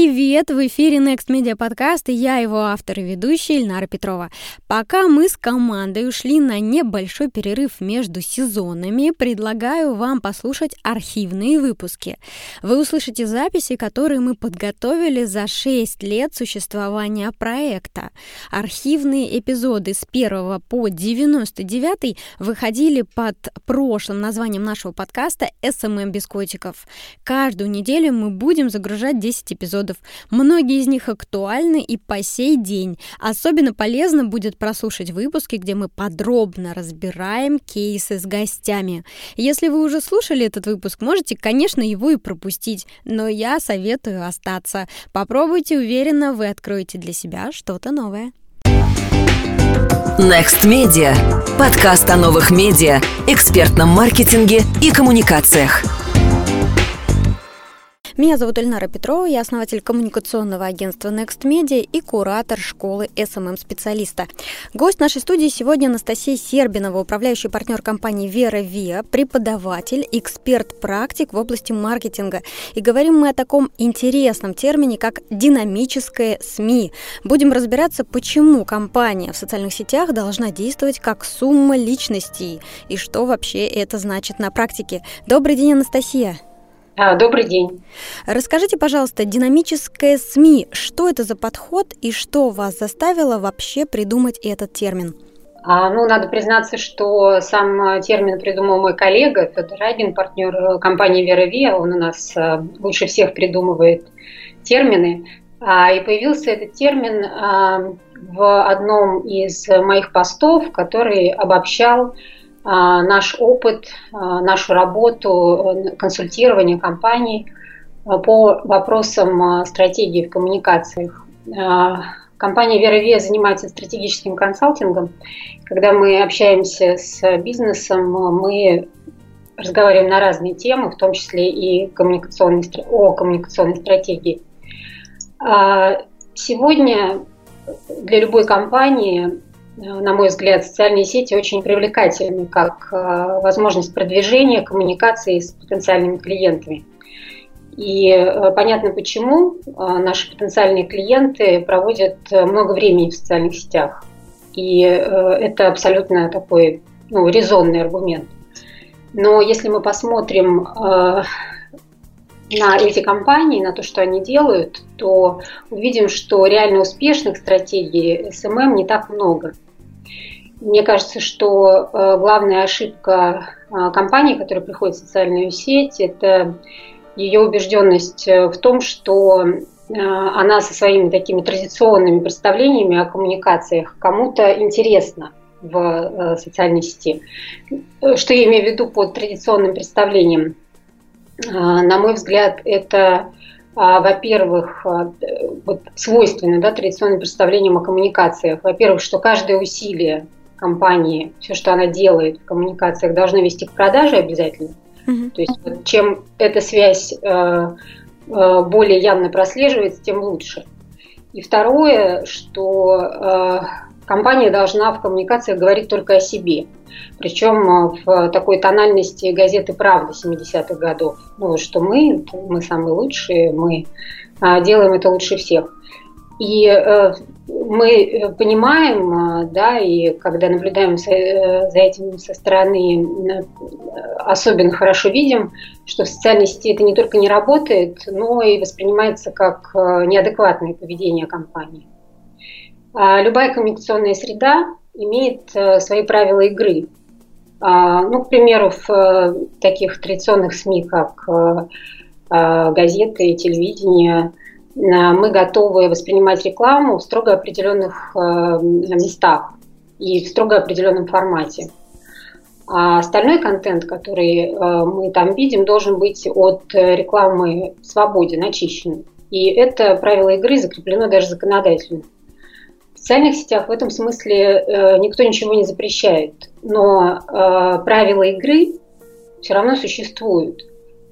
Привет! В эфире Next Media Podcast и я его автор и ведущая Ильнара Петрова. Пока мы с командой ушли на небольшой перерыв между сезонами, предлагаю вам послушать архивные выпуски. Вы услышите записи, которые мы подготовили за 6 лет существования проекта. Архивные эпизоды с 1 по 99 выходили под прошлым названием нашего подкаста «SMM без котиков». Каждую неделю мы будем загружать 10 эпизодов эпизодов. Многие из них актуальны и по сей день. Особенно полезно будет прослушать выпуски, где мы подробно разбираем кейсы с гостями. Если вы уже слушали этот выпуск, можете, конечно, его и пропустить, но я советую остаться. Попробуйте, уверенно, вы откроете для себя что-то новое. Next Media. Подкаст о новых медиа, экспертном маркетинге и коммуникациях. Меня зовут Эльнара Петрова, я основатель коммуникационного агентства Next Media и куратор школы SMM-специалиста. Гость нашей студии сегодня Анастасия Сербинова, управляющий партнер компании Вера Виа, преподаватель, эксперт-практик в области маркетинга. И говорим мы о таком интересном термине, как динамическое СМИ. Будем разбираться, почему компания в социальных сетях должна действовать как сумма личностей и что вообще это значит на практике. Добрый день, Анастасия. А, добрый день. Расскажите, пожалуйста, динамическое СМИ, что это за подход и что вас заставило вообще придумать этот термин? А, ну, надо признаться, что сам термин придумал мой коллега Федор Рагин, партнер э, компании Вера Виа. Он у нас э, лучше всех придумывает термины. А, и появился этот термин в одном из моих постов, который обобщал наш опыт, а, нашу работу, э, консультирование компаний а, по вопросам стратегии в коммуникациях. Компания Вера Вия занимается стратегическим консалтингом. Когда мы общаемся с бизнесом, мы разговариваем на разные темы, в том числе и коммуникационной, о коммуникационной стратегии. Сегодня для любой компании на мой взгляд, социальные сети очень привлекательны как э, возможность продвижения, коммуникации с потенциальными клиентами. И э, понятно почему э, наши потенциальные клиенты проводят много времени в социальных сетях. И это абсолютно такой ну, резонный аргумент. Но если мы посмотрим на эти компании, на то, что они делают, то увидим, что реально успешных стратегий SMM не так много. Мне кажется, что э, главная ошибка э, компании, которая приходит в социальную сеть, это ее убежденность э, в том, что она со своими такими традиционными представлениями о коммуникациях кому-то интересна в социальной сети. Что я имею в виду под традиционным представлением? На мой взгляд, это, во-первых, вот свойственно да, традиционным представлениям о коммуникациях. Во-первых, что каждое усилие компании, все, что она делает в коммуникациях, должно вести к продаже обязательно. Mm-hmm. То есть вот, чем эта связь э, э, более явно прослеживается, тем лучше. И второе, что э, компания должна в коммуникациях говорить только о себе. Причем э, в такой тональности газеты «Правда» 70-х годов. Ну, что мы, мы самые лучшие, мы э, делаем это лучше всех. И э, мы э, понимаем, э, да, и когда наблюдаем за, за этим со стороны, особенно хорошо видим, что в социальной сети это не только не работает, но и воспринимается как неадекватное поведение компании. А любая коммуникационная среда имеет свои правила игры. А, ну, к примеру, в таких традиционных СМИ, как газеты, телевидение – Э, мы готовы воспринимать рекламу в строго определенных э, местах и в строго определенном формате. А остальной контент, который э, мы там видим, должен быть от рекламы свободен, очищен. И это правило игры закреплено даже законодательно. В социальных сетях в этом смысле никто ничего не запрещает, но правила игры все равно существуют.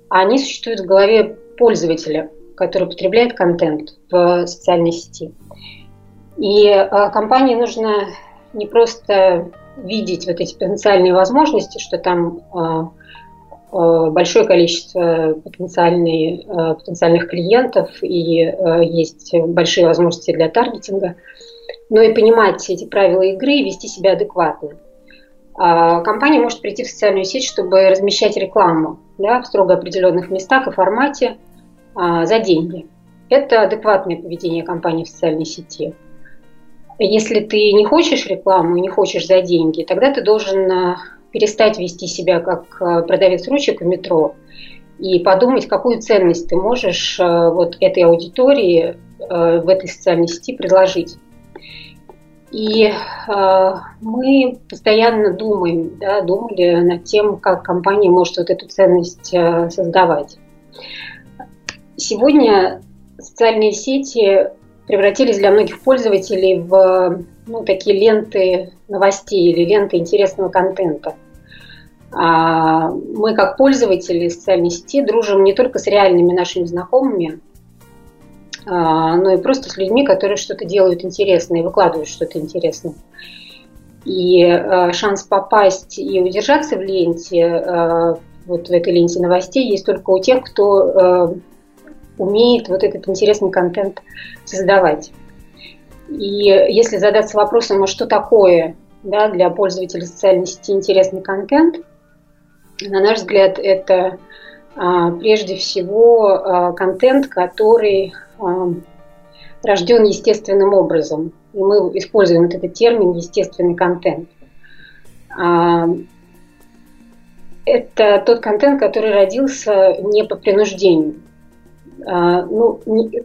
Они существуют в голове пользователя который потребляет контент в социальной сети. И а, компании нужно не просто видеть вот эти потенциальные возможности, что там а, большое количество потенциальных, клиентов и есть большие возможности для таргетинга, но и понимать эти правила игры и вести себя адекватно. А, компания может прийти в социальную сеть, чтобы размещать рекламу да, в строго определенных местах и формате а, за деньги. Это адекватное поведение компании в социальной сети. Если ты не хочешь рекламу и не хочешь за деньги, тогда ты должен а, перестать вести себя как продавец ручек в метро и подумать, какую ценность ты можешь вот этой аудитории в этой социальной сети предложить. И мы постоянно думаем, да, думали над тем, как компания может вот эту ценность создавать. Сегодня социальные сети превратились для многих пользователей в ну, такие ленты новостей или ленты интересного контента. А мы, как пользователи социальной сети, дружим не только с реальными нашими знакомыми, а, но и просто с людьми, которые что-то делают интересное и выкладывают что-то интересное. И а, шанс попасть и удержаться в ленте, а, вот в этой ленте новостей, есть только у тех, кто умеет вот этот интересный контент создавать. И если задаться вопросом, а что такое да, для пользователя социальной сети интересный контент, на наш взгляд, это прежде всего контент, который рожден естественным образом. И мы используем вот этот термин естественный контент. А, это тот контент, который родился не по принуждению. А, ну,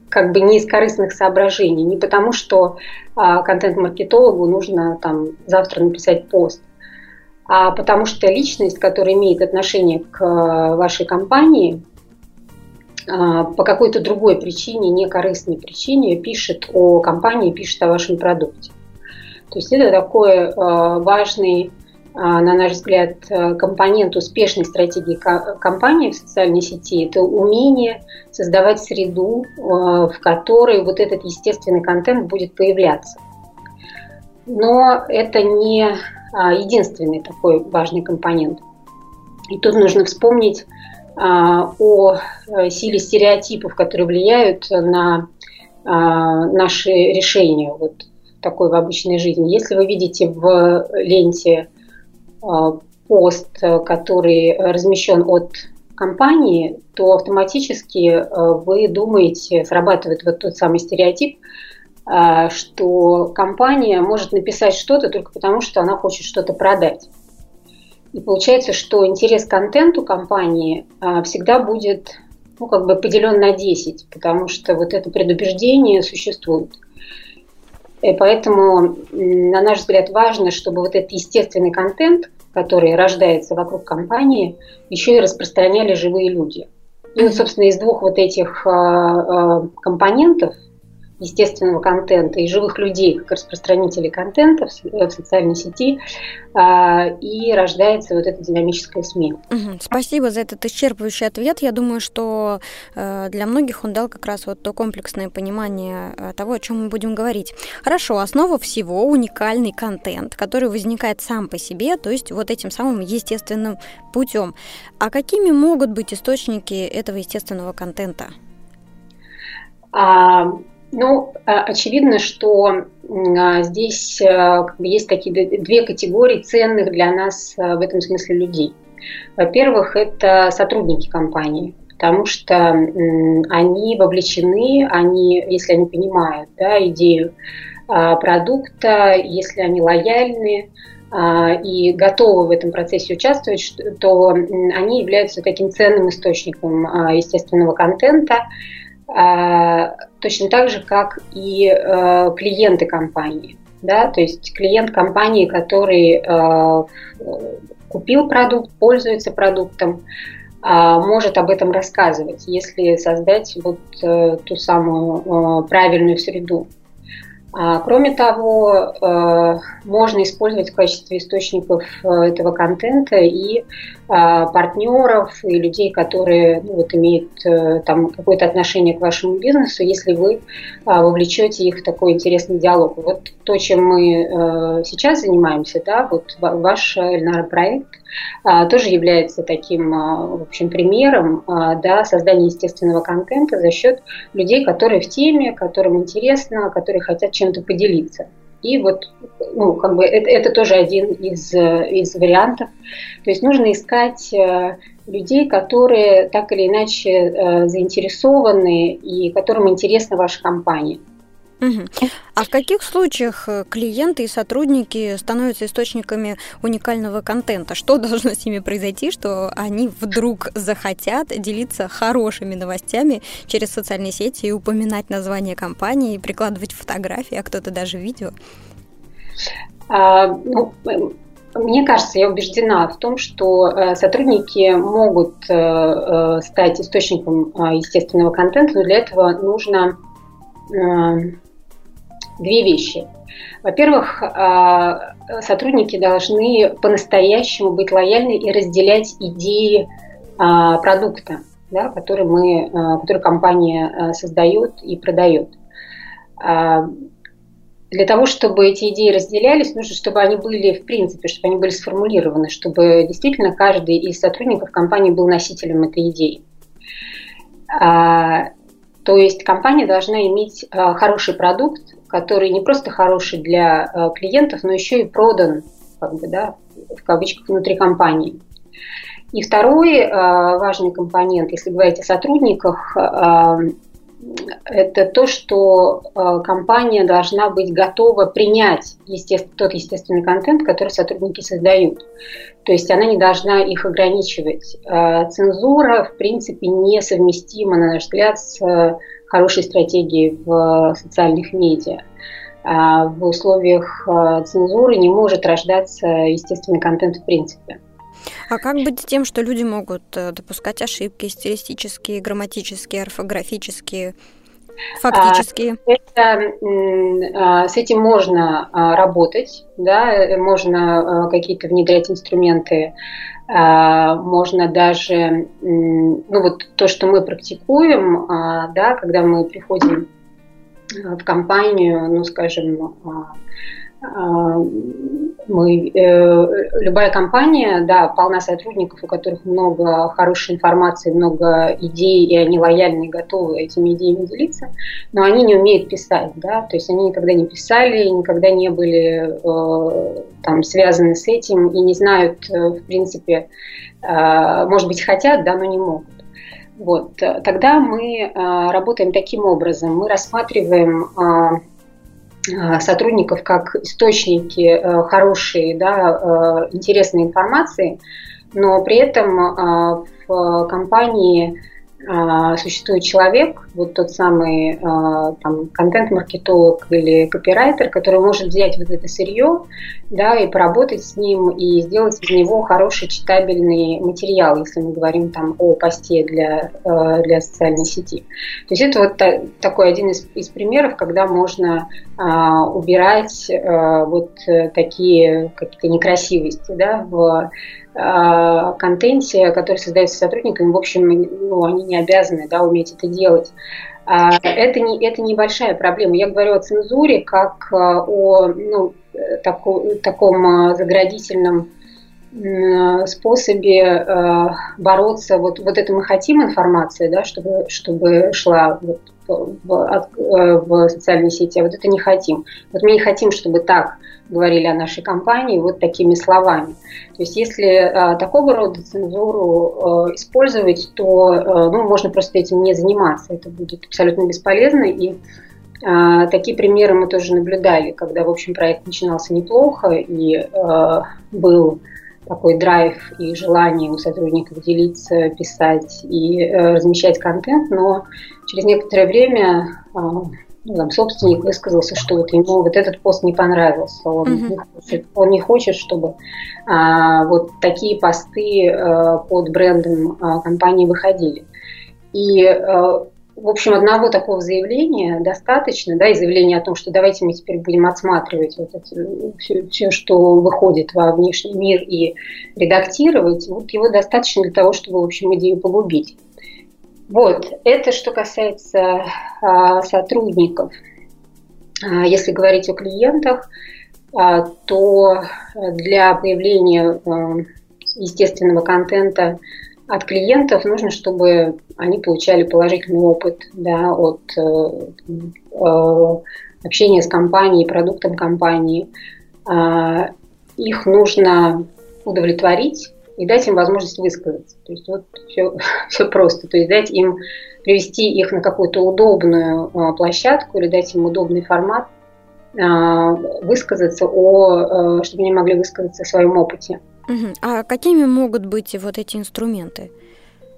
как бы не из корыстных соображений, не потому, что а, контент-маркетологу нужно там завтра написать пост, а потому что личность, которая имеет отношение к вашей компании, а, по какой-то другой причине, не корыстной причине, пишет о компании, пишет о вашем продукте. То есть это такой а, важный, а, на наш взгляд, компонент успешной стратегии компании в социальной сети – это умение создавать среду, в которой вот этот естественный контент будет появляться. Но это не единственный такой важный компонент. И тут нужно вспомнить а, о э, силе стереотипов, которые влияют на а, наши решения вот такой в обычной жизни. Если вы видите в ленте а, пост, который размещен от компании, то автоматически вы думаете, срабатывает вот тот самый стереотип, что компания может написать что-то только потому, что она хочет что-то продать. И получается, что интерес к контенту компании всегда будет ну, как бы поделен на 10, потому что вот это предубеждение существует. И поэтому, на наш взгляд, важно, чтобы вот этот естественный контент, который рождается вокруг компании, еще и распространяли живые люди. И собственно, из двух вот этих а, а, компонентов – естественного контента и живых людей как распространителей контента в, в социальной сети, а, и рождается вот эта динамическая смена. Угу. Спасибо за этот исчерпывающий ответ. Я думаю, что э, для многих он дал как раз вот то комплексное понимание э, того, о чем мы будем говорить. Хорошо, основа всего уникальный контент, который возникает сам по себе, то есть вот этим самым естественным путем. А какими могут быть источники этого естественного контента? А, ну, а, очевидно, что а, здесь а, бы, есть такие две категории ценных для нас в этом смысле людей. Во-первых, это сотрудники компании, потому что они вовлечены, они, если они понимают да, идею продукта, если они лояльны, и готовы в этом процессе участвовать, то они являются таким ценным источником естественного контента, а, точно так же, как и э, клиенты компании. Да? То есть клиент компании, который э, купил продукт, пользуется продуктом, а, может об этом рассказывать, если создать вот э, ту самую правильную среду. А, кроме того, э, можно использовать в качестве источников э, этого контента и партнеров, и людей, которые ну, вот, имеют э, там, какое-то отношение к вашему бизнесу, если вы а, вовлечете их в такой интересный диалог. Вот то, чем мы сейчас занимаемся, да, вот ваш Эльнара проект – а, тоже является таким, а, в общем, примером да, создания естественного контента за счет людей, которые в теме, которым интересно, которые хотят чем-то поделиться. И вот, ну, как бы это, это тоже один из, из вариантов. То есть нужно искать э, людей, которые так или иначе э, заинтересованы и которым интересна ваша компания. А в каких случаях э, клиенты и сотрудники становятся источниками уникального контента? Что должно с ними произойти, что они вдруг захотят делиться хорошими новостями через социальные сети и упоминать название компании, прикладывать фотографии, а кто-то даже видео? А, ну, мне кажется, я убеждена в том, что э, сотрудники могут э, стать источником естественного контента, но для этого нужно две вещи. Во-первых, а, сотрудники должны по-настоящему быть лояльны и разделять идеи а, продукта, да, который, мы, а, который компания создает и продает. Для того, чтобы эти идеи разделялись, нужно, чтобы они были, в принципе, чтобы они были сформулированы, чтобы действительно каждый из сотрудников компании был носителем этой идеи. То есть компания должна иметь хороший продукт, который не просто хороший для э, клиентов, но еще и продан, как бы, да, в кавычках, внутри компании. И второй э, важный компонент, если говорить о сотрудниках, э, это то, что компания должна быть готова принять естественно, тот естественный контент, который сотрудники создают. То есть она не должна их ограничивать. Цензура, в принципе, несовместима, на наш взгляд, с хорошей стратегии в социальных медиа. А в условиях а, цензуры не может рождаться естественный контент в принципе. А как быть тем, что люди могут э, допускать ошибки стилистические, грамматические, орфографические, фактические? А, это, с этим можно работать, да, можно какие-то внедрять инструменты можно даже, ну вот то, что мы практикуем, а, да, когда мы приходим а, в компанию, ну, скажем, мы, э, любая компания, да, полна сотрудников, у которых много хорошей информации, много идей, и они лояльны и готовы этими идеями делиться, но они не умеют писать, да, то есть они никогда не писали, никогда не были э, там связаны с этим и не знают, э, в принципе, э, может быть, хотят, да, но не могут. Вот. Тогда мы э, работаем таким образом. Мы рассматриваем э, сотрудников как источники э, хорошей, да, э, интересной информации, но при этом в компании существует человек, вот тот самый а, там, контент-маркетолог или копирайтер, который может взять вот это сырье да, и поработать с ним и сделать из него хороший читабельный материал, если мы говорим там о посте для, а, для социальной сети. То есть это вот такой один из, из примеров, когда можно убирать вот такие какие-то некрасивости да, в Э, контенте, который создается сотрудниками, в общем, ну, они не обязаны да, уметь это делать. А, это, не, это небольшая проблема. Я говорю о цензуре как э, о ну, таку, таком э, заградительном способе бороться. Вот, вот это мы хотим информации, да, чтобы, чтобы шла вот в, в социальные сети, а вот это не хотим. Вот мы не хотим, чтобы так говорили о нашей компании вот такими словами. То есть если э, такого рода цензуру э, использовать, то э, ну, можно просто этим не заниматься. Это будет абсолютно бесполезно. И э, такие примеры мы тоже наблюдали, когда, в общем, проект начинался неплохо и э, был такой драйв и желание у сотрудников делиться, писать и э, размещать контент, но через некоторое время э, ну, там, собственник высказался, что вот ему вот этот пост не понравился, он, mm-hmm. не, хочет, он не хочет, чтобы а, вот такие посты а, под брендом а, компании выходили. И, а, в общем, одного такого заявления достаточно, да, и заявления о том, что давайте мы теперь будем отсматривать вот это, все, все, что выходит во внешний мир и редактировать, вот его достаточно для того, чтобы, в общем, идею погубить. Вот, это что касается а, сотрудников. А, если говорить о клиентах, а, то для появления а, естественного контента от клиентов, нужно, чтобы они получали положительный опыт да, от э, общения с компанией, продуктом компании. Их нужно удовлетворить и дать им возможность высказаться. То есть вот все, все просто. То есть дать им привести их на какую-то удобную а, площадку или дать им удобный формат, а, высказаться о, а, чтобы они могли высказаться о своем опыте. А какими могут быть вот эти инструменты?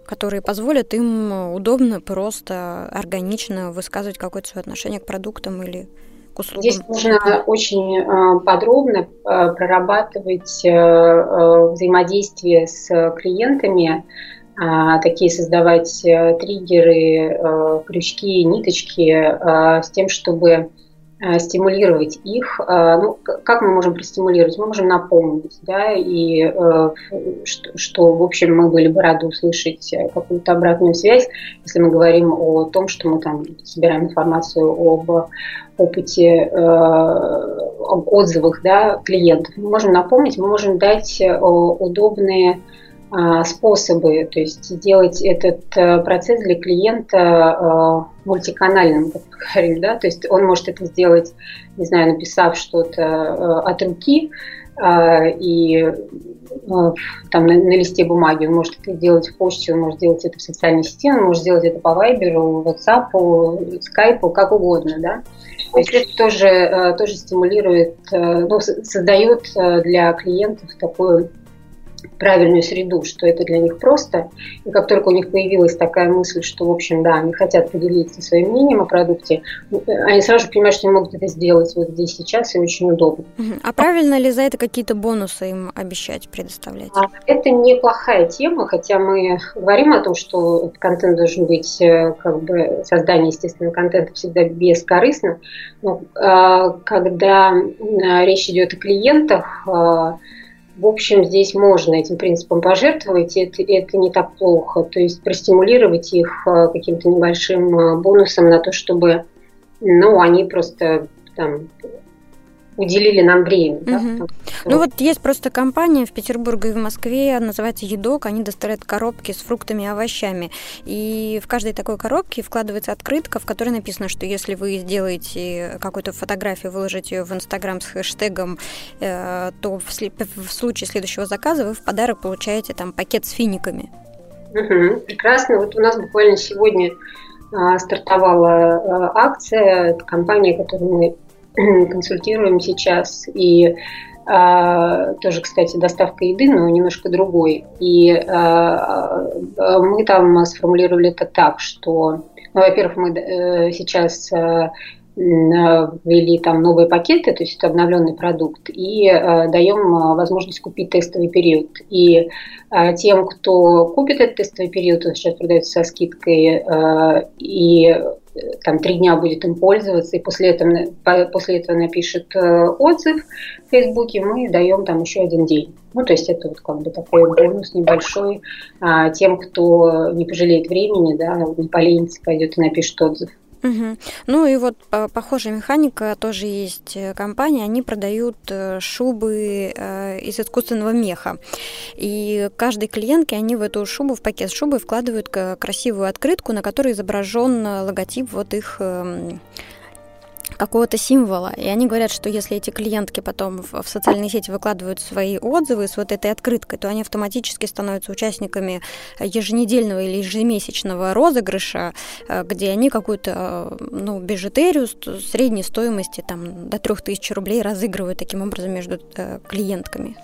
которые позволят им удобно, просто, органично высказывать какое-то свое отношение к продуктам или к услугам? Здесь нужно очень э, подробно э, прорабатывать э, взаимодействие с клиентами, а, такие создавать триггеры, крючки, ниточки с тем, чтобы Э, стимулировать их. Э, ну, как мы можем простимулировать? Мы можем напомнить, да, и э, что, что, в общем, мы были бы рады услышать какую-то обратную связь, если мы говорим о том, что мы там собираем информацию об опыте, об отзывах да, клиентов. Мы можем напомнить, мы можем дать удобные а, способы, то есть сделать этот э, процесс для клиента э, мультиканальным, как говорим, да, то есть он может это сделать, не знаю, написав что-то э, от руки а, и там на, на листе бумаги, он может это сделать в почте, он может сделать это в социальной сети, он может сделать это по Вайберу, WhatsApp, Skype, как угодно, да. То есть это тоже, тоже стимулирует, ну, создает для клиентов такую правильную среду, что это для них просто. И как только у них появилась такая мысль, что, в общем, да, они хотят поделиться своим мнением о продукте, ну, они сразу понимают, что они могут это сделать вот здесь сейчас и очень удобно. А правильно ли за это какие-то бонусы им обещать, предоставлять? А, это неплохая тема, хотя мы говорим о том, что контент должен быть, э, как бы, создание естественного контента всегда бескорыстно. Но а, когда речь идет о клиентах, а, в общем, здесь можно этим принципом пожертвовать, это, это не так плохо. То есть простимулировать их э, каким-то небольшим э, бонусом на то, чтобы ну, они просто там уделили нам время. Угу. Да, там, ну вот есть просто компания в Петербурге и в Москве, называется «Едок», они доставляют коробки с фруктами и овощами. И в каждой такой коробке вкладывается открытка, в которой написано, что если вы сделаете какую-то фотографию, выложите ее в Инстаграм с хэштегом, э, то в, в случае следующего заказа вы в подарок получаете там пакет с финиками. Угу, прекрасно. Вот у нас буквально сегодня а, стартовала а, акция. Это компания, которую мы консультируем сейчас. И а, тоже, кстати, доставка еды, но немножко другой. И а, а, мы там сформулировали это так, что, ну, во-первых, мы э, сейчас э, ввели там новые пакеты, то есть это обновленный продукт, и э, даем возможность купить тестовый период. И э, тем, кто купит этот тестовый период, он сейчас продается со скидкой, э, и там три дня будет им пользоваться, и после этого, после этого напишет э, отзыв в Фейсбуке, мы даем там еще один день. Ну, то есть это вот как бы такой бонус небольшой а, тем, кто не пожалеет времени, да, не поленится, пойдет и напишет отзыв. Угу. Ну и вот похожая механика тоже есть э, компания, они продают э, шубы э, из искусственного меха. И каждой клиентке они в эту шубу, в пакет шубы вкладывают красивую открытку, на которой изображен логотип вот их эм, какого-то символа. И они говорят, что если эти клиентки потом в, в социальные сети выкладывают свои отзывы с вот этой открыткой, то они автоматически становятся участниками еженедельного или ежемесячного розыгрыша, э, где они какую-то ну, бижутерию средней стоимости там, до 3000 рублей разыгрывают таким образом между э, клиентками.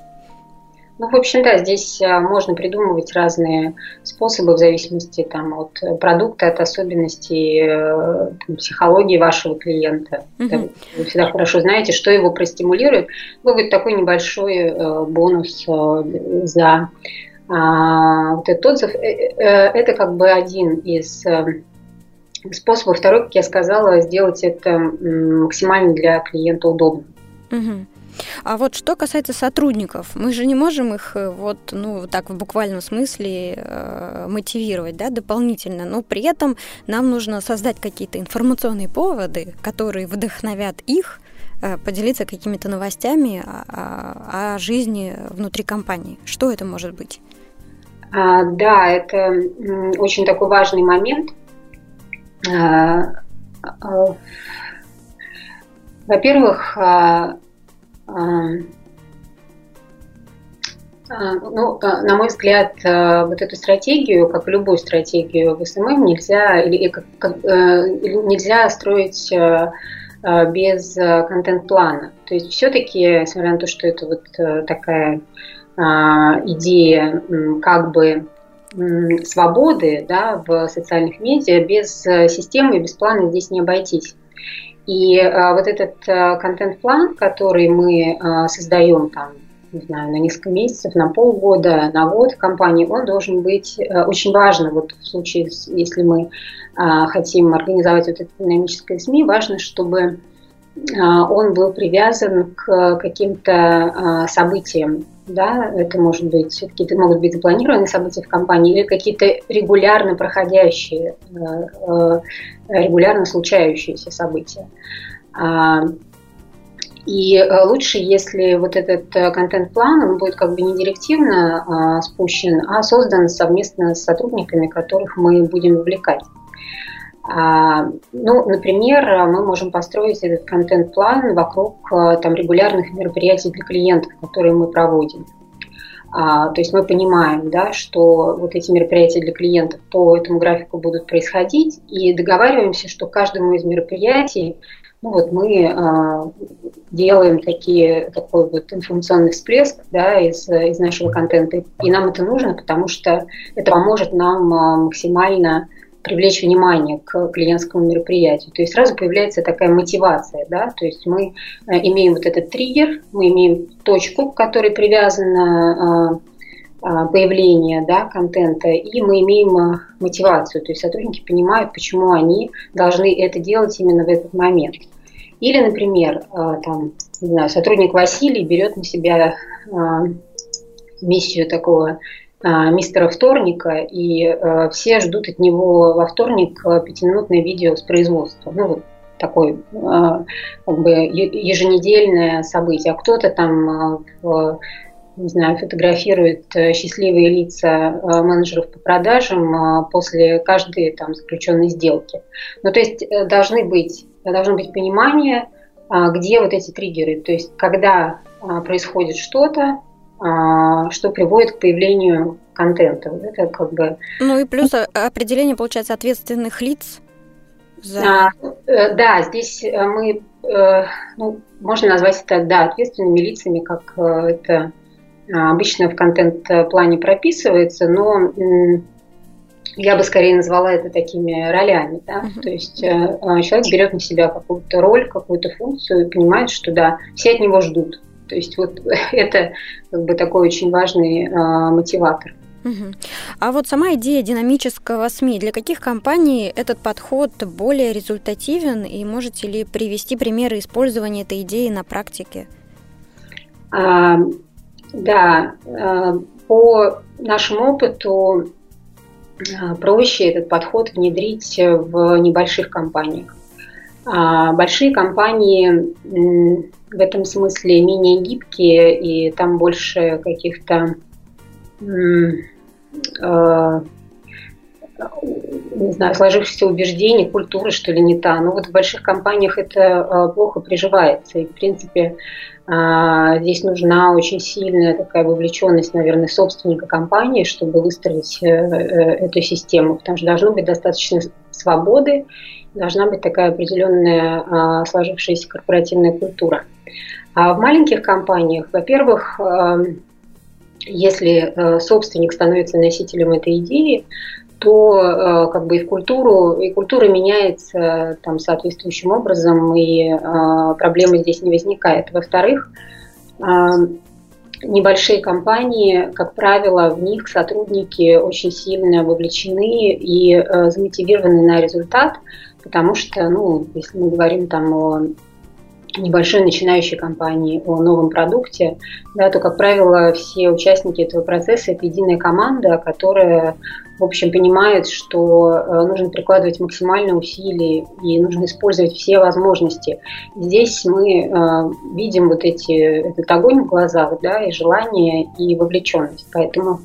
Ну, в общем, да, здесь а, можно придумывать разные способы в зависимости там, от продукта, от особенностей э, там, психологии вашего клиента. Mm-hmm. Вы всегда хорошо знаете, что его простимулирует. Будет такой небольшой э, бонус э, за а, вот этот отзыв. Это как бы один из способов. Второй, как я сказала, сделать это максимально для клиента удобно. Угу. А вот что касается сотрудников, мы же не можем их э, вот, ну, так в буквальном смысле э, мотивировать, да, дополнительно, но при этом нам нужно создать какие-то информационные поводы, которые вдохновят их поделиться какими-то новостями о, о жизни внутри компании. Что это может быть? А, да, это очень такой важный момент. А, а, во-первых, а, а, а, ну, на мой взгляд, вот эту стратегию, как и любую стратегию в SMM, нельзя, или, как, э, нельзя строить э, э, без контент-плана. То есть все-таки, несмотря на то, что это вот такая идея как бы свободы да, в социальных медиа, без системы и без плана здесь не обойтись. И вот этот контент-план, который мы создаем там не знаю, на несколько месяцев, на полгода, на год в компании, он должен быть э, очень важно. Вот в случае, если мы а, хотим организовать вот это динамическое СМИ, важно, чтобы а, он был привязан к каким-то а, событиям. Да? Это может быть какие-то могут быть запланированные события в компании или какие-то регулярно проходящие, э, э, регулярно случающиеся события. И э, лучше, если вот этот контент-план, он будет как бы не директивно а, спущен, а создан совместно с сотрудниками, которых мы будем вовлекать. А, ну, например, мы можем построить этот контент-план вокруг э, там, регулярных мероприятий для клиентов, которые мы проводим. А, то есть мы понимаем, да, что вот эти мероприятия для клиентов по этому графику будут происходить, и договариваемся, что каждому из мероприятий ну вот мы э, делаем такие, такой вот информационный всплеск да, из, из нашего контента. И нам это нужно, потому что это поможет нам максимально привлечь внимание к клиентскому мероприятию. То есть сразу появляется такая мотивация, да, то есть мы э, имеем вот этот триггер, мы имеем точку, к которой привязана а, появления да, контента, и мы имеем мотивацию, то есть сотрудники понимают, почему они должны это делать именно в этот момент. Или, например, там, не знаю, сотрудник Василий берет на себя миссию такого мистера вторника, и все ждут от него во вторник пятиминутное видео с производства. Ну, вот такое как бы еженедельное событие. А кто-то там в не знаю, фотографирует э, счастливые лица э, менеджеров по продажам э, после каждой там заключенной сделки. Ну, то есть должны быть, должно быть понимание, где вот эти триггеры, то есть когда происходит что-то, что приводит к появлению контента. Вот это как бы... Ну и плюс определение, получается, ответственных лиц за... А, да, здесь мы, ну, можно назвать это, да, ответственными лицами, как это а, обычно в контент-плане прописывается, но я бы скорее назвала это такими ролями. Да? Uh-huh. То есть э, а, человек берет на себя какую-то роль, какую-то функцию и понимает, что да, все от него ждут. То есть вот это как бы такой очень важный э, мотиватор. Угу. А вот сама идея динамического СМИ, для каких компаний этот подход более результативен и можете ли привести примеры использования этой идеи на практике? А, да, э, по нашему опыту э, проще этот подход внедрить в небольших компаниях. А большие компании в этом смысле менее гибкие, и там больше каких-то э, не знаю, сложившихся убеждений, культуры, что ли, не та. Но вот в больших компаниях это плохо приживается. И, в принципе, а, здесь нужна очень сильная такая вовлеченность, наверное, собственника компании, чтобы выстроить э, э, эту систему, потому что должно быть достаточно свободы, должна быть такая определенная а, сложившаяся корпоративная культура. А в маленьких компаниях, во-первых, если э, собственник становится носителем этой идеи, то как бы и в культуру, и культура меняется там соответствующим образом, и проблемы здесь не возникает. Во-вторых, небольшие компании, как правило, в них сотрудники очень сильно вовлечены и замотивированы на результат, потому что, ну, если мы говорим там о небольшой начинающей компании о новом продукте, да, то, как правило, все участники этого процесса – это единая команда, которая, в общем, понимает, что э, нужно прикладывать максимальные усилия и нужно использовать все возможности. Здесь мы э, видим вот эти, этот огонь в глазах, да, и желание, и вовлеченность. Поэтому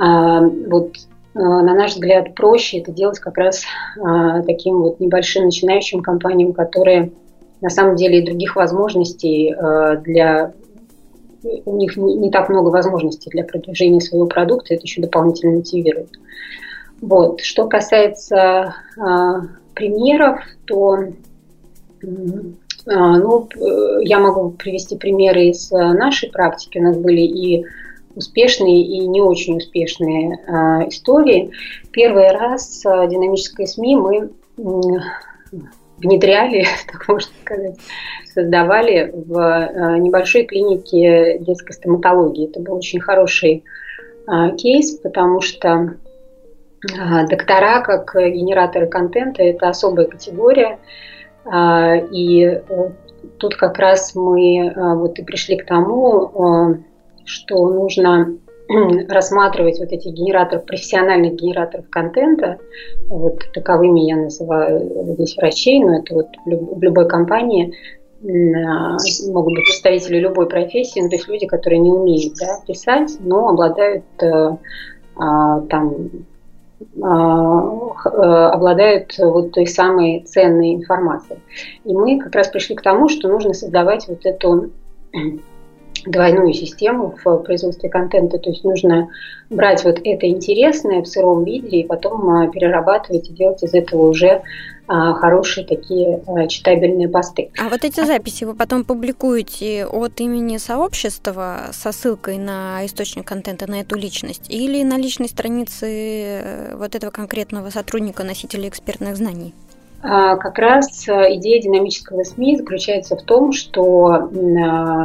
э, вот на наш взгляд, проще это делать как раз э, таким вот небольшим начинающим компаниям, которые на самом деле и других возможностей э, для у них не, так много возможностей для продвижения своего продукта, это еще дополнительно мотивирует. Вот. Что касается э, примеров, то э, ну, я могу привести примеры из нашей практики. У нас были и успешные, и не очень успешные э, истории. Первый раз э, динамической СМИ мы внедряли, так можно сказать, создавали в э, небольшой клинике детской стоматологии. Это был очень хороший э, кейс, потому что э, доктора, как генераторы контента, это особая категория. И тут как раз мы вот и пришли к тому, что нужно рассматривать вот эти генераторы, профессиональных генераторов контента, вот таковыми я называю здесь врачей, но это вот в любой компании а, могут быть представители любой профессии, ну, то есть люди, которые не умеют да, писать, но обладают э, а, там а, э, обладают вот той самой ценной информацией. И мы как раз пришли к тому, что нужно создавать вот эту двойную систему в производстве контента. То есть нужно брать вот это интересное в сыром виде и потом а, перерабатывать и делать из этого уже а, хорошие такие а, читабельные посты. А вот эти записи вы потом публикуете от имени сообщества со ссылкой на источник контента, на эту личность, или на личной странице э, вот этого конкретного сотрудника, носителя экспертных знаний? А, как раз э, идея динамического СМИ заключается в том, что а,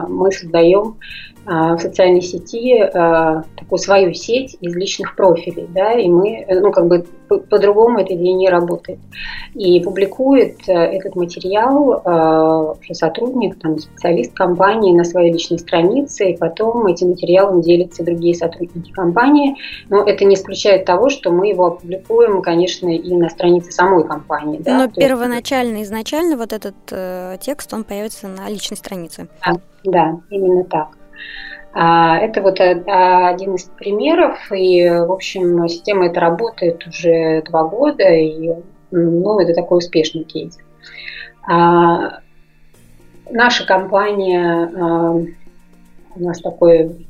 мы создаем а, в социальной сети такую свою сеть из личных профилей, да, и мы, ну, как бы по-другому идея не работает. И публикует э, этот материал э, сотрудник, там, специалист компании на своей личной странице, и потом этим материалом делятся другие сотрудники компании. Но это не исключает того, что мы его опубликуем, конечно, и на странице самой компании. Да? Но То первоначально, есть... изначально вот этот э, текст, он появится на личной странице. Да, да именно так. А, это вот один из примеров, и, в общем, система эта работает уже два года, и, ну, это такой успешный кейс. А, наша компания, а, у нас такой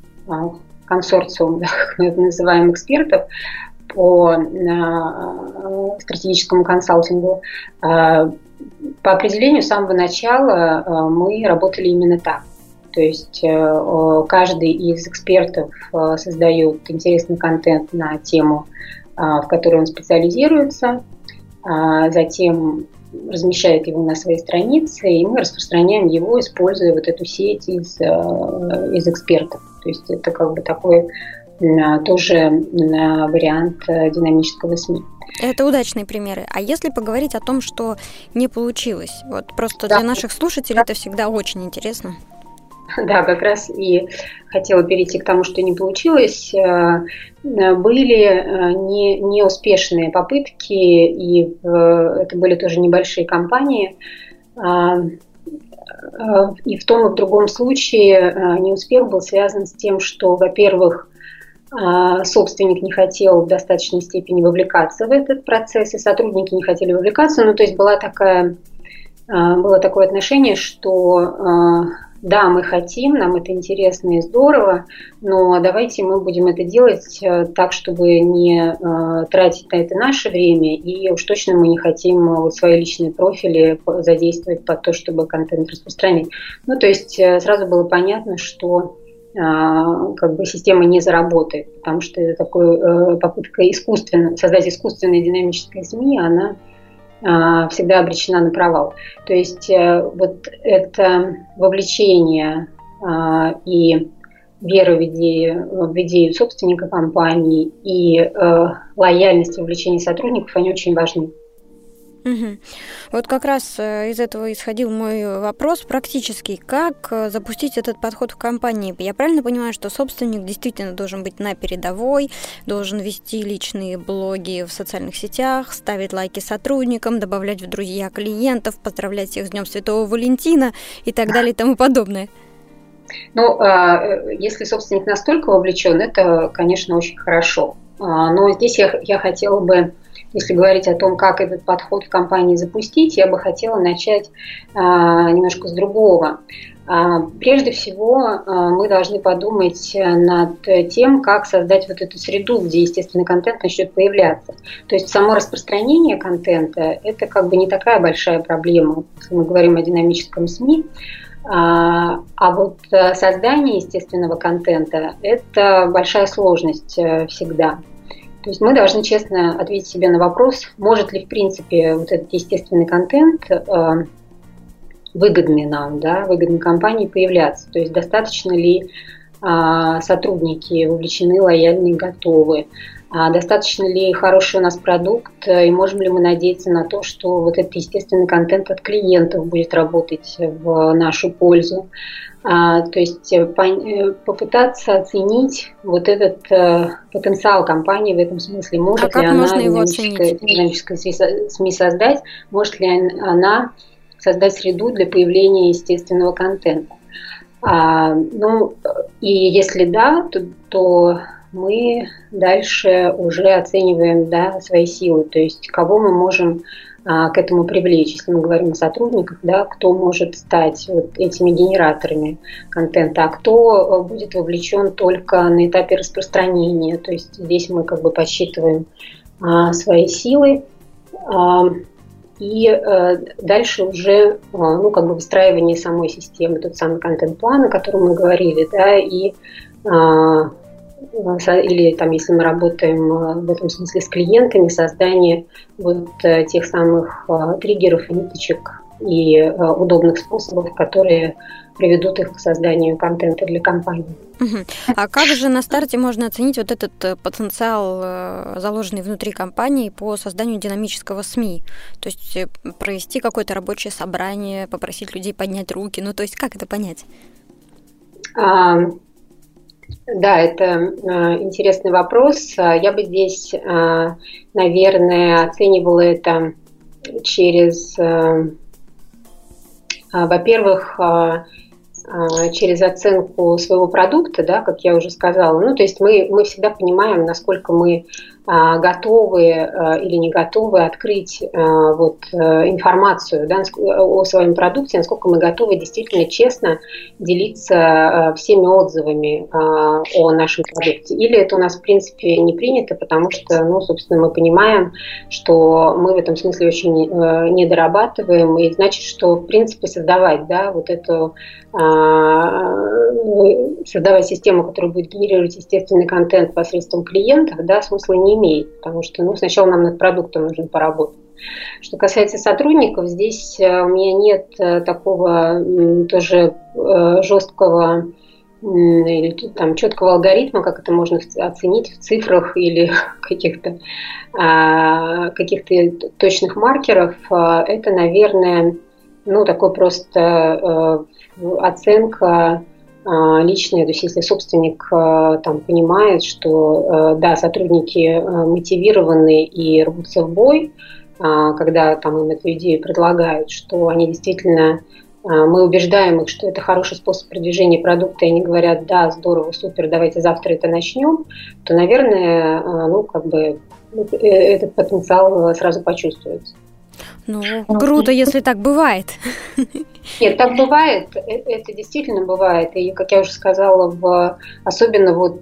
консорциум, мы называем, экспертов по стратегическому консалтингу, по определению с самого начала мы работали именно так. То есть э, каждый из экспертов э, создает интересный контент на тему, э, в которой он специализируется, а затем размещает его на своей странице, и мы распространяем его, используя вот эту сеть из, из экспертов. То есть это как бы такой тоже вариант динамического СМИ. Это удачные примеры. А если поговорить о том, что не получилось? Вот просто да. для наших слушателей это всегда очень интересно. Да, как раз и хотела перейти к тому, что не получилось. Э, были э, не, неуспешные попытки, и это были тоже небольшие компании. Э, и в том и в другом случае неуспех был связан с тем, что, во-первых, собственник не хотел в достаточной степени вовлекаться в этот процесс, и сотрудники не хотели вовлекаться. Ну, то есть была такая, было такое отношение, что да, мы хотим, нам это интересно и здорово, но давайте мы будем это делать э, так, чтобы не э, тратить на это наше время, и уж точно мы не хотим э, вот свои личные профили задействовать под то, чтобы контент распространять. Ну, то есть сразу было понятно, что как бы система не заработает, потому что такой попытка искусственно, создать искусственное динамическое СМИ, она всегда обречена на провал. То есть э, вот это вовлечение а, и вера в идею, в идею собственника компании и э, лояльность вовлечения сотрудников, они очень важны. Угу. Вот как раз э, из этого исходил мой вопрос практически. Как э, запустить этот подход в компании? Я правильно понимаю, что собственник действительно должен быть на передовой, должен вести личные блоги в социальных сетях, ставить лайки сотрудникам, добавлять в друзья клиентов, поздравлять всех с Днем Святого Валентина и так далее и тому подобное? Ну, э, если собственник настолько вовлечен, это, конечно, очень хорошо. А, но здесь я, я хотела бы если говорить о том, как этот подход в компании запустить, я бы хотела начать а, немножко с другого. А, прежде всего, а, мы должны подумать над тем, как создать вот эту среду, где естественный контент начнет появляться. То есть само распространение контента – это как бы не такая большая проблема, если мы говорим о динамическом СМИ, а, вот создание естественного контента – это большая сложность э, всегда. То есть мы должны честно ответить себе на вопрос, может ли в принципе вот этот естественный контент э, выгодный нам, да, выгодной компании появляться. То есть достаточно ли э, сотрудники вовлечены, лояльны, готовы. А достаточно ли хороший у нас продукт, и можем ли мы надеяться на то, что вот этот естественный контент от клиентов будет работать в нашу пользу. А, то есть э, э, попытаться оценить вот этот э, потенциал компании в этом смысле. Может а ли она динамическое СМИ создать, может ли она создать среду для появления естественного контента. А, ну, и если да, то, то мы дальше уже оцениваем да, свои силы, то есть кого мы можем к этому привлечь, если мы говорим о сотрудниках, да, кто может стать вот этими генераторами контента, а кто э, будет вовлечен только на этапе распространения. То есть здесь мы как бы подсчитываем а, свои силы. А, и э, дальше уже ну, как бы выстраивание самой системы, тот самый контент-план, о котором мы говорили, да, и или там, если мы работаем э, в этом смысле с клиентами, создание вот э, тех самых э, триггеров, ниточек и удобных способов, которые приведут их к созданию контента для компании. А как же на старте можно оценить вот этот потенциал, заложенный внутри компании по созданию динамического СМИ? То есть провести какое-то рабочее собрание, попросить людей поднять руки, ну то есть как это понять? Да, это э, интересный вопрос. Я бы здесь, э, наверное, оценивала это через, э, во-первых, через оценку своего продукта, да, как я уже сказала. Ну, то есть мы, мы всегда понимаем, насколько мы готовы а, или не готовы открыть а, вот, информацию да, о своем продукте, насколько мы готовы действительно честно делиться всеми отзывами о нашем продукте. Или это у нас, в принципе, не принято, потому что, ну, собственно, мы понимаем, что мы в этом смысле очень не дорабатываем, и значит, что, в принципе, создавать да, вот эту создавать систему, которая будет генерировать естественный контент посредством клиентов, да, смысла не имеет, потому что ну, сначала нам над продуктом нужно поработать. Что касается сотрудников, здесь э, у меня нет э, такого тоже э, жесткого или там четкого алгоритма, как это можно оценить в цифрах или каких-то а, каких-то точных маркеров. Это, наверное, ну такой просто оценка а, личное, то есть если собственник а, там понимает, что а, да, сотрудники мотивированы и рвутся в бой, когда там им эту идею предлагают, что они действительно мы убеждаем их, что это хороший способ продвижения продукта, и они говорят, да, здорово, супер, давайте завтра это начнем, то, наверное, ну, как бы э, этот потенциал сразу почувствуется. Ну, круто, если так бывает. Нет, так бывает, э, это действительно бывает. И, как я уже сказала, в, особенно вот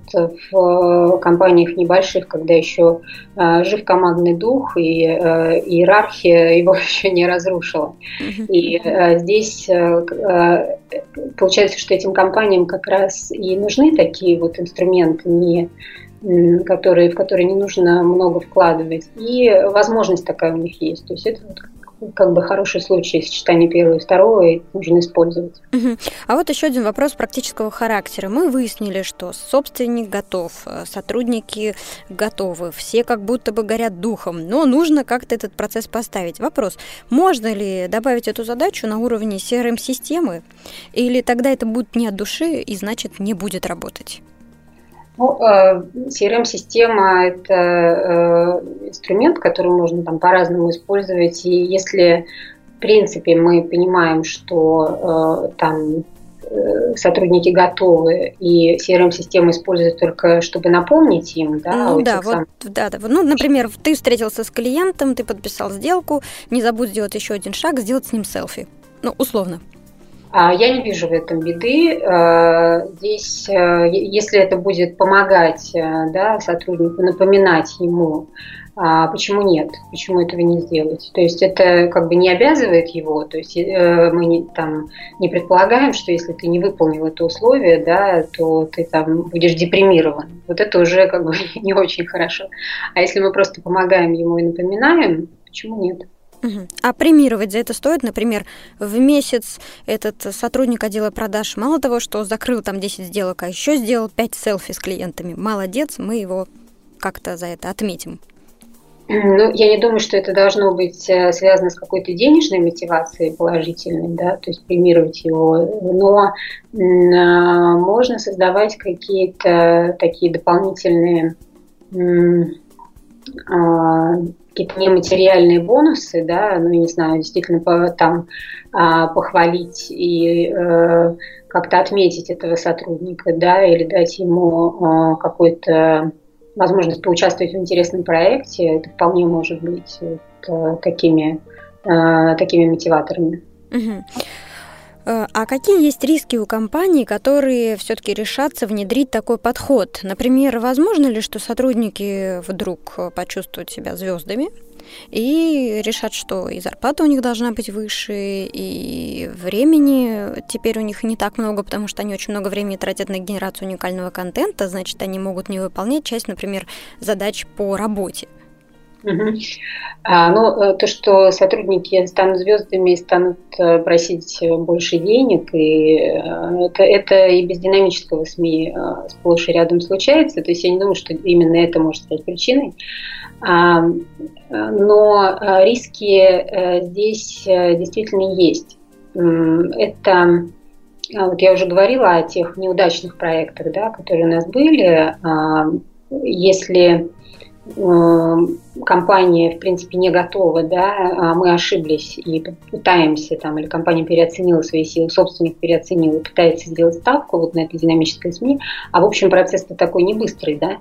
в компаниях небольших, когда еще э, жив командный дух и э, иерархия его еще не разрушила. И э, здесь э, получается, что этим компаниям как раз и нужны такие вот инструменты, не которые, в которые не нужно много вкладывать. И возможность такая у них есть. То есть это вот как бы хороший случай сочетания первого и второго, и нужно использовать. Угу. А вот еще один вопрос практического характера. Мы выяснили, что собственник готов, э, сотрудники готовы, все как будто бы горят духом, но нужно как-то этот процесс поставить. Вопрос, можно ли добавить эту задачу на уровне CRM-системы, или тогда это будет не от души и значит не будет работать? Ну, CRM-система – это э, инструмент, который можно там по-разному использовать. И если, в принципе, мы понимаем, что э, там э, сотрудники готовы, и CRM-система используется только, чтобы напомнить им, да, ну, да, вот, сам... да, да. Ну, например, ты встретился с клиентом, ты подписал сделку, не забудь сделать еще один шаг, сделать с ним селфи. Ну, условно. А, я не вижу в этом беды. А, здесь, а, если это будет помогать да, сотруднику, напоминать ему, почему нет, почему этого не сделать. То есть это как бы не обязывает его, то есть э, мы не, там, не предполагаем, что если ты не выполнил это условие, да, то ты там будешь депримирован. Вот это уже как бы не очень хорошо. А если мы просто помогаем ему и напоминаем, почему нет? А премировать за это стоит, например, в месяц этот сотрудник отдела продаж мало того, что закрыл там 10 сделок, а еще сделал 5 селфи с клиентами. Молодец, мы его как-то за это отметим. Ну, я не думаю, что это должно быть э, связано с какой-то денежной мотивацией положительной, да, то есть премировать его, но а, можно создавать какие-то такие дополнительные а, какие-то нематериальные бонусы, да, ну, не знаю, действительно по, там а, похвалить и э, как-то отметить этого сотрудника, да, или дать ему а, какой-то возможность поучаствовать в интересном проекте, это вполне может быть вот, такими, такими мотиваторами. Угу. Э, а какие есть риски у компаний, которые все-таки решатся внедрить такой подход? Например, возможно ли, что сотрудники вдруг почувствуют себя звездами и решат, что и зарплата у них должна быть выше, и времени теперь у них не так много, потому что они очень много времени тратят на генерацию уникального контента, значит, они могут не выполнять часть, например, задач по работе. Угу. А, ну, э, то, что сотрудники станут звездами и станут э, просить больше денег, и э, это, это и без динамического СМИ сплошь и рядом случается. То есть я не думаю, что именно это может стать причиной. А, но риски здесь действительно есть. Это вот я уже говорила о тех неудачных проектах, да, которые у нас были. А, если компания, в принципе, не готова, да, а мы ошиблись и пытаемся, там, или компания переоценила свои силы, собственник переоценил и пытается сделать ставку вот на это динамическое СМИ, а в общем процесс-то такой не быстрый, да,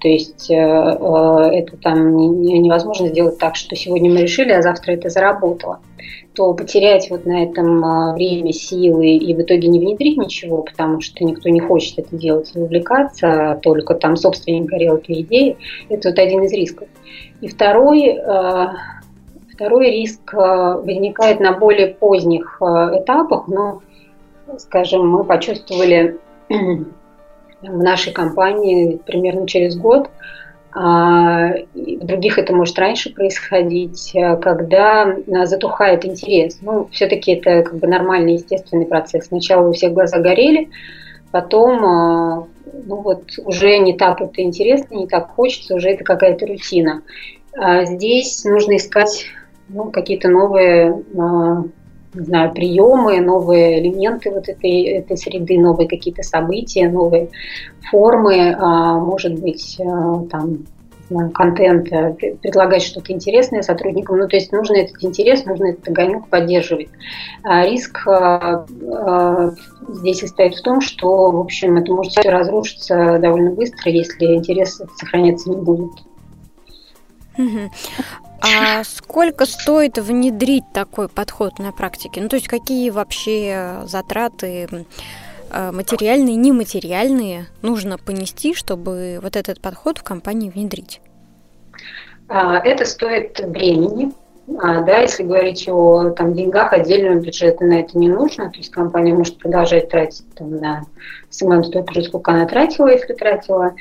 то есть э, э, это там невозможно сделать так, что сегодня мы решили, а завтра это заработало то потерять вот на этом а, время, силы и в итоге не внедрить ничего, потому что никто не хочет это делать и увлекаться, а только там собственник горел этой идеей, это вот один из рисков. И второй, а, второй риск возникает на более поздних этапах, но, скажем, мы почувствовали в нашей компании примерно через год, а, в других это может раньше происходить, э, когда э, затухает интерес. Ну, все-таки это как бы нормальный, естественный процесс. Сначала у всех глаза горели, потом э, ну вот уже не так это интересно, не так хочется, уже это какая-то рутина. А здесь нужно искать ну, какие-то новые не знаю, приемы, новые элементы вот этой, этой среды, новые какие-то события, новые формы, а, может быть, а, там, контент, предлагать что-то интересное сотрудникам. Ну, то есть нужно этот интерес, нужно этот огонек поддерживать. А риск здесь состоит в том, что, в общем, это может все разрушиться довольно быстро, если интерес сохраняться не будет. А сколько стоит внедрить такой подход на практике? Ну, то есть какие вообще затраты э, материальные, нематериальные нужно понести, чтобы вот этот подход в компании внедрить? А, это стоит времени, а, да, если говорить о там, деньгах, отдельного бюджета на это не нужно, то есть компания может продолжать тратить там, на SMM столько сколько она тратила, если тратила.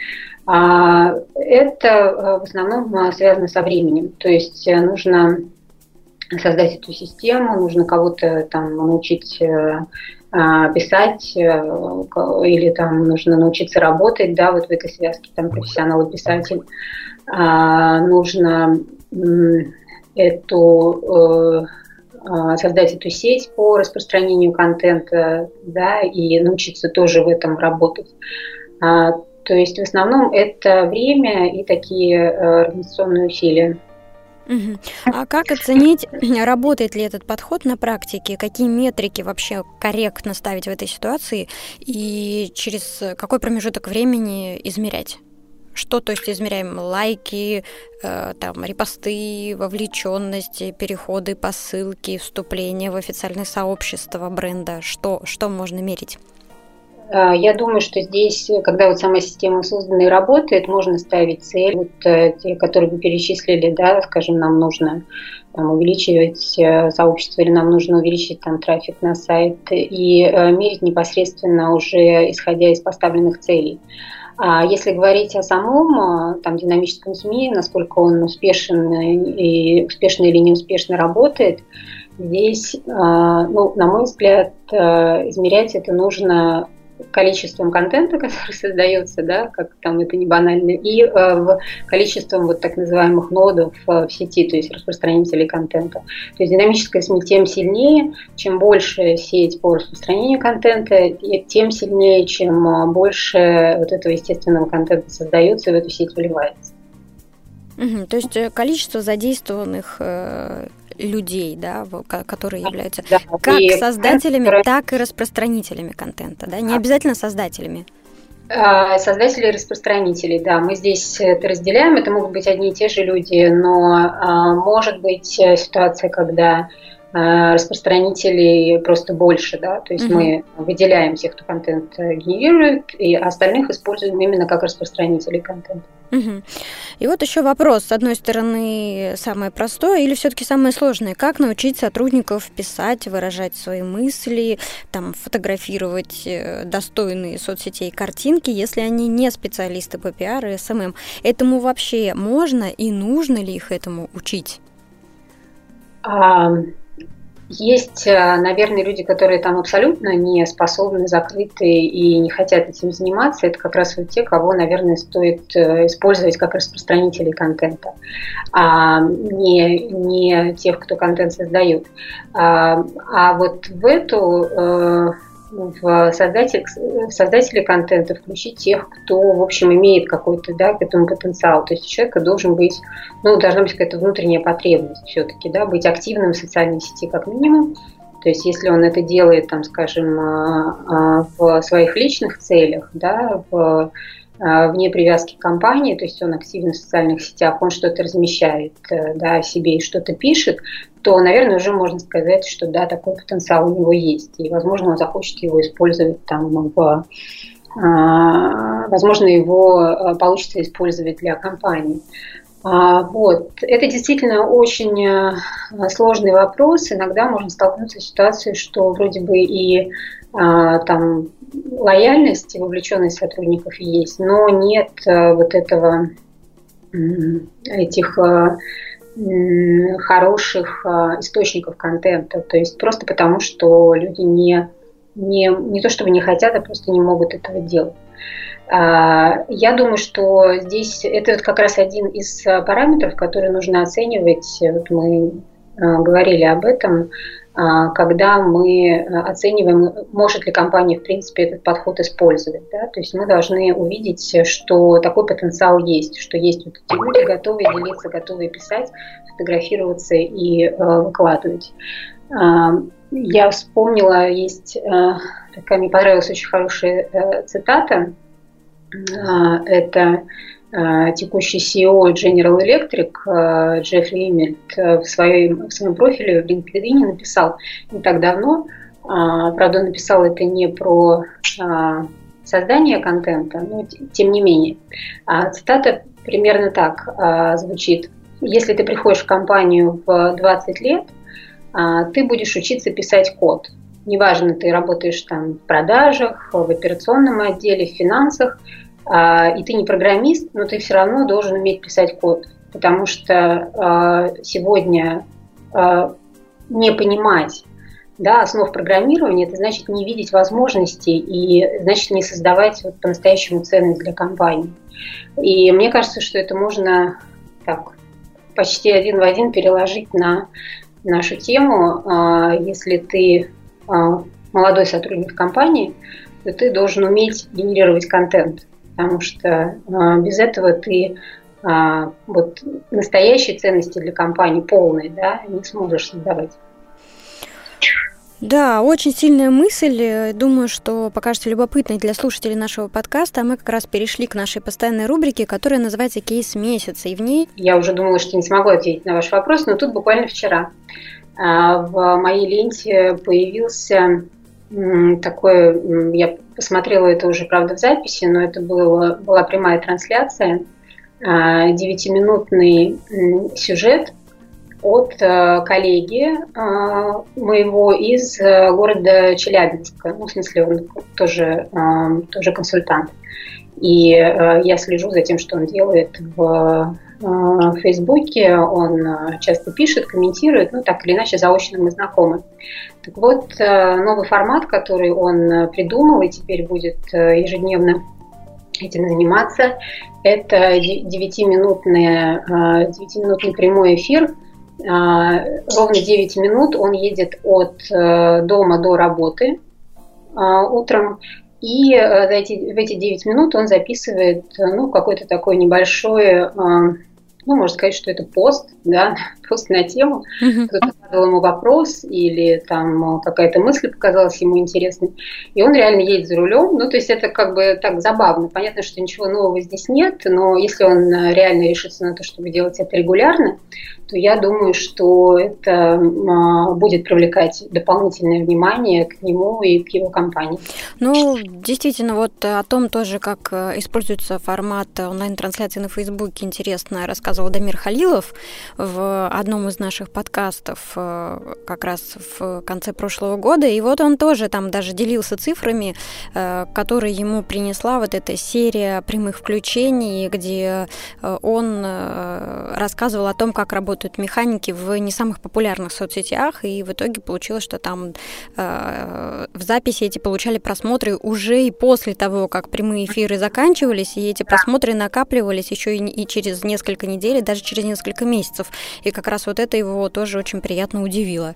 А, это э, в основном э, связано со временем. То есть э, нужно создать эту систему, нужно кого-то там научить э, писать э, или там нужно научиться работать, да, вот в этой связке там профессионал-писатель. А, нужно эту а, создать эту сеть по распространению контента, да, и научиться тоже в этом работать. То есть в основном это время и такие э, организационные усилия. А как оценить, работает ли этот подход на практике? Какие метрики вообще корректно ставить в этой ситуации? И через какой промежуток времени измерять? Что, то есть, измеряем лайки, э, там, репосты, вовлеченность, переходы по ссылке, вступление в официальное сообщество бренда? Что, что можно мерить? А, я думаю, что здесь, когда вот сама система создана и работает, можно ставить цель, вот э, те, которые вы перечислили, да, скажем, нам нужно там, увеличивать э, сообщество или нам нужно увеличить там трафик на сайт и э, мерить непосредственно уже исходя из поставленных целей. А если говорить о самом там, динамическом СМИ, насколько он успешен и успешно или неуспешно работает, здесь, ну, на мой взгляд, измерять это нужно количеством контента, который создается, да, как там это не банально, и э, в количеством вот так называемых нодов э, в сети, то есть распространителей контента. То есть динамическая СМИ тем сильнее, чем больше сеть по распространению контента, тем сильнее, чем э, больше вот этого естественного контента создается и в эту сеть вливается. Угу, то есть э, количество задействованных э, людей, да, которые являются да, как создателями, так и распространителями контента, да, не обязательно создателями. А, создатели и распространители, да, мы здесь это разделяем, это могут быть одни и те же люди, но а, может быть э, ситуация, когда а, распространителей просто больше, да, то есть mm-hmm. мы выделяем тех, кто контент э, генерирует, и остальных используем именно как распространителей контента. Угу. И вот еще вопрос, с одной стороны, самое простое или все-таки самое сложное? Как научить сотрудников писать, выражать свои мысли, там, фотографировать э, достойные соцсетей картинки, если они не специалисты по пиар и SMM? Этому вообще можно и нужно ли их этому учить? Есть, э, наверное, люди, которые там абсолютно не способны, закрыты и не хотят этим заниматься. Это как раз вот те, кого, наверное, стоит э, использовать как распространителей контента, а не, не тех, кто контент создает. А, а вот в эту э, в, создатель, в контента включить тех, кто, в общем, имеет какой-то, да, к этому потенциал. То есть у человека должен быть, ну, должна быть какая-то внутренняя потребность все-таки, да, быть активным в социальной сети как минимум. То есть если он это делает, там, скажем, а, а, в своих личных целях, да, в а, вне привязки к компании, то есть он активен в социальных сетях, он что-то размещает э, да, о себе и что-то пишет, то, наверное, уже можно сказать, что да, такой потенциал у него есть. И, возможно, он захочет его использовать там в а, возможно, его э, получится использовать для компании. А, вот. Это действительно очень сложный вопрос. Иногда можно столкнуться с ситуацией, что вроде бы и там лояльность и вовлеченность сотрудников есть, но нет вот этого этих хороших э, источников контента. То есть просто потому, что люди не, не, не то чтобы не хотят, а просто не могут этого делать. А, я думаю, что здесь это вот как раз один из параметров, которые нужно оценивать. Вот мы говорили об этом а, когда мы э, оцениваем, может ли компания, в принципе, этот подход использовать. Да? То есть мы должны увидеть, что такой потенциал есть, что есть вот эти люди, готовые делиться, готовые писать, фотографироваться и э, выкладывать. А, я вспомнила, есть э, такая, мне понравилась очень хорошая э, цитата. Э, это Э, текущий CEO General Electric э, Джеффри Имельт э, в своем, в своем профиле в LinkedIn написал не так давно, правда, он написал это не про создание контента, но тем не менее. А цитата примерно так звучит. Если ты приходишь в компанию в 20 лет, ты будешь учиться писать код. Неважно, ты работаешь там в продажах, в операционном отделе, в финансах – а, и ты не программист, но ты все равно должен уметь писать код, потому что а, сегодня не понимать да, основ программирования, это значит не видеть возможностей и значит не создавать вот по-настоящему ценность для компании. И мне кажется, что это можно так почти один в один переложить на нашу тему. А, если ты а, молодой сотрудник компании, то ты должен уметь генерировать контент, потому что а, без этого ты вот настоящей ценности для компании полной да, не сможешь создавать. Да, очень сильная мысль. Думаю, что покажется любопытной для слушателей нашего подкаста. Мы как раз перешли к нашей постоянной рубрике, которая называется «Кейс месяца». И в ней... Я уже думала, что не смогу ответить на ваш вопрос, но тут буквально вчера а, в моей ленте появился такой... Я посмотрела это уже, правда, в записи, но это было, была прямая трансляция. А, девятиминутный сюжет от э, коллеги э, моего из э, города Челябинска. Ну, в смысле, он тоже, тоже консультант. И я слежу за тем, что он делает в Фейсбуке. Он часто пишет, комментирует, ну, так или иначе, заочно мы знакомы. Так вот, новый формат, который он придумал и теперь будет ежедневно этим заниматься, это 9-минутный, 9-минутный прямой эфир – а, ровно 9 минут он едет от э, дома до работы а, утром, и э, в эти 9 минут он записывает ну, какой-то такой небольшой а, ну, можно сказать, что это пост, да, пост на тему. Кто-то задал ему вопрос или там какая-то мысль показалась ему интересной. И он реально едет за рулем. Ну, то есть это как бы так забавно. Понятно, что ничего нового здесь нет, но если он реально решится на то, чтобы делать это регулярно, то я думаю, что это а, будет привлекать дополнительное внимание к нему и к его компании. Ну, действительно, вот о том тоже, как э, используется формат онлайн-трансляции на Фейсбуке, интересно рассказывал Дамир Халилов в одном из наших подкастов э, как раз в конце прошлого года. И вот он тоже там даже делился цифрами, э, которые ему принесла вот эта серия прямых включений, где он рассказывал о том, как работает работают механики в не самых популярных соцсетях, и в итоге получилось, что там э, в записи эти получали просмотры уже и после того, как прямые эфиры заканчивались, и эти просмотры накапливались еще и, и через несколько недель, и даже через несколько месяцев. И как раз вот это его тоже очень приятно удивило.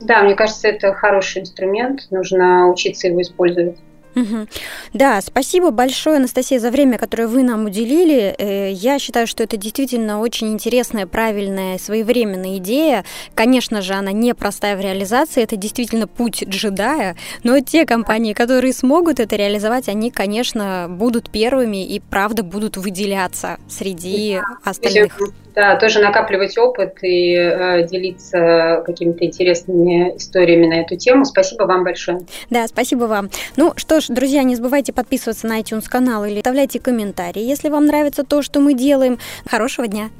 Да, мне кажется, это хороший инструмент, нужно учиться его использовать. Угу. Да, спасибо большое, Анастасия, за время, которое вы нам уделили. Э, я считаю, что это действительно очень интересная, правильная, своевременная идея. Конечно же, она непростая в реализации, это действительно путь джедая, но те компании, которые смогут это реализовать, они, конечно, будут первыми и, правда, будут выделяться среди остальных. Да, тоже накапливать опыт и э, делиться какими-то интересными историями на эту тему. Спасибо вам большое. Да, спасибо вам. Ну что ж, друзья, не забывайте подписываться на iTunes канал или оставляйте комментарии, если вам нравится то, что мы делаем. Хорошего дня!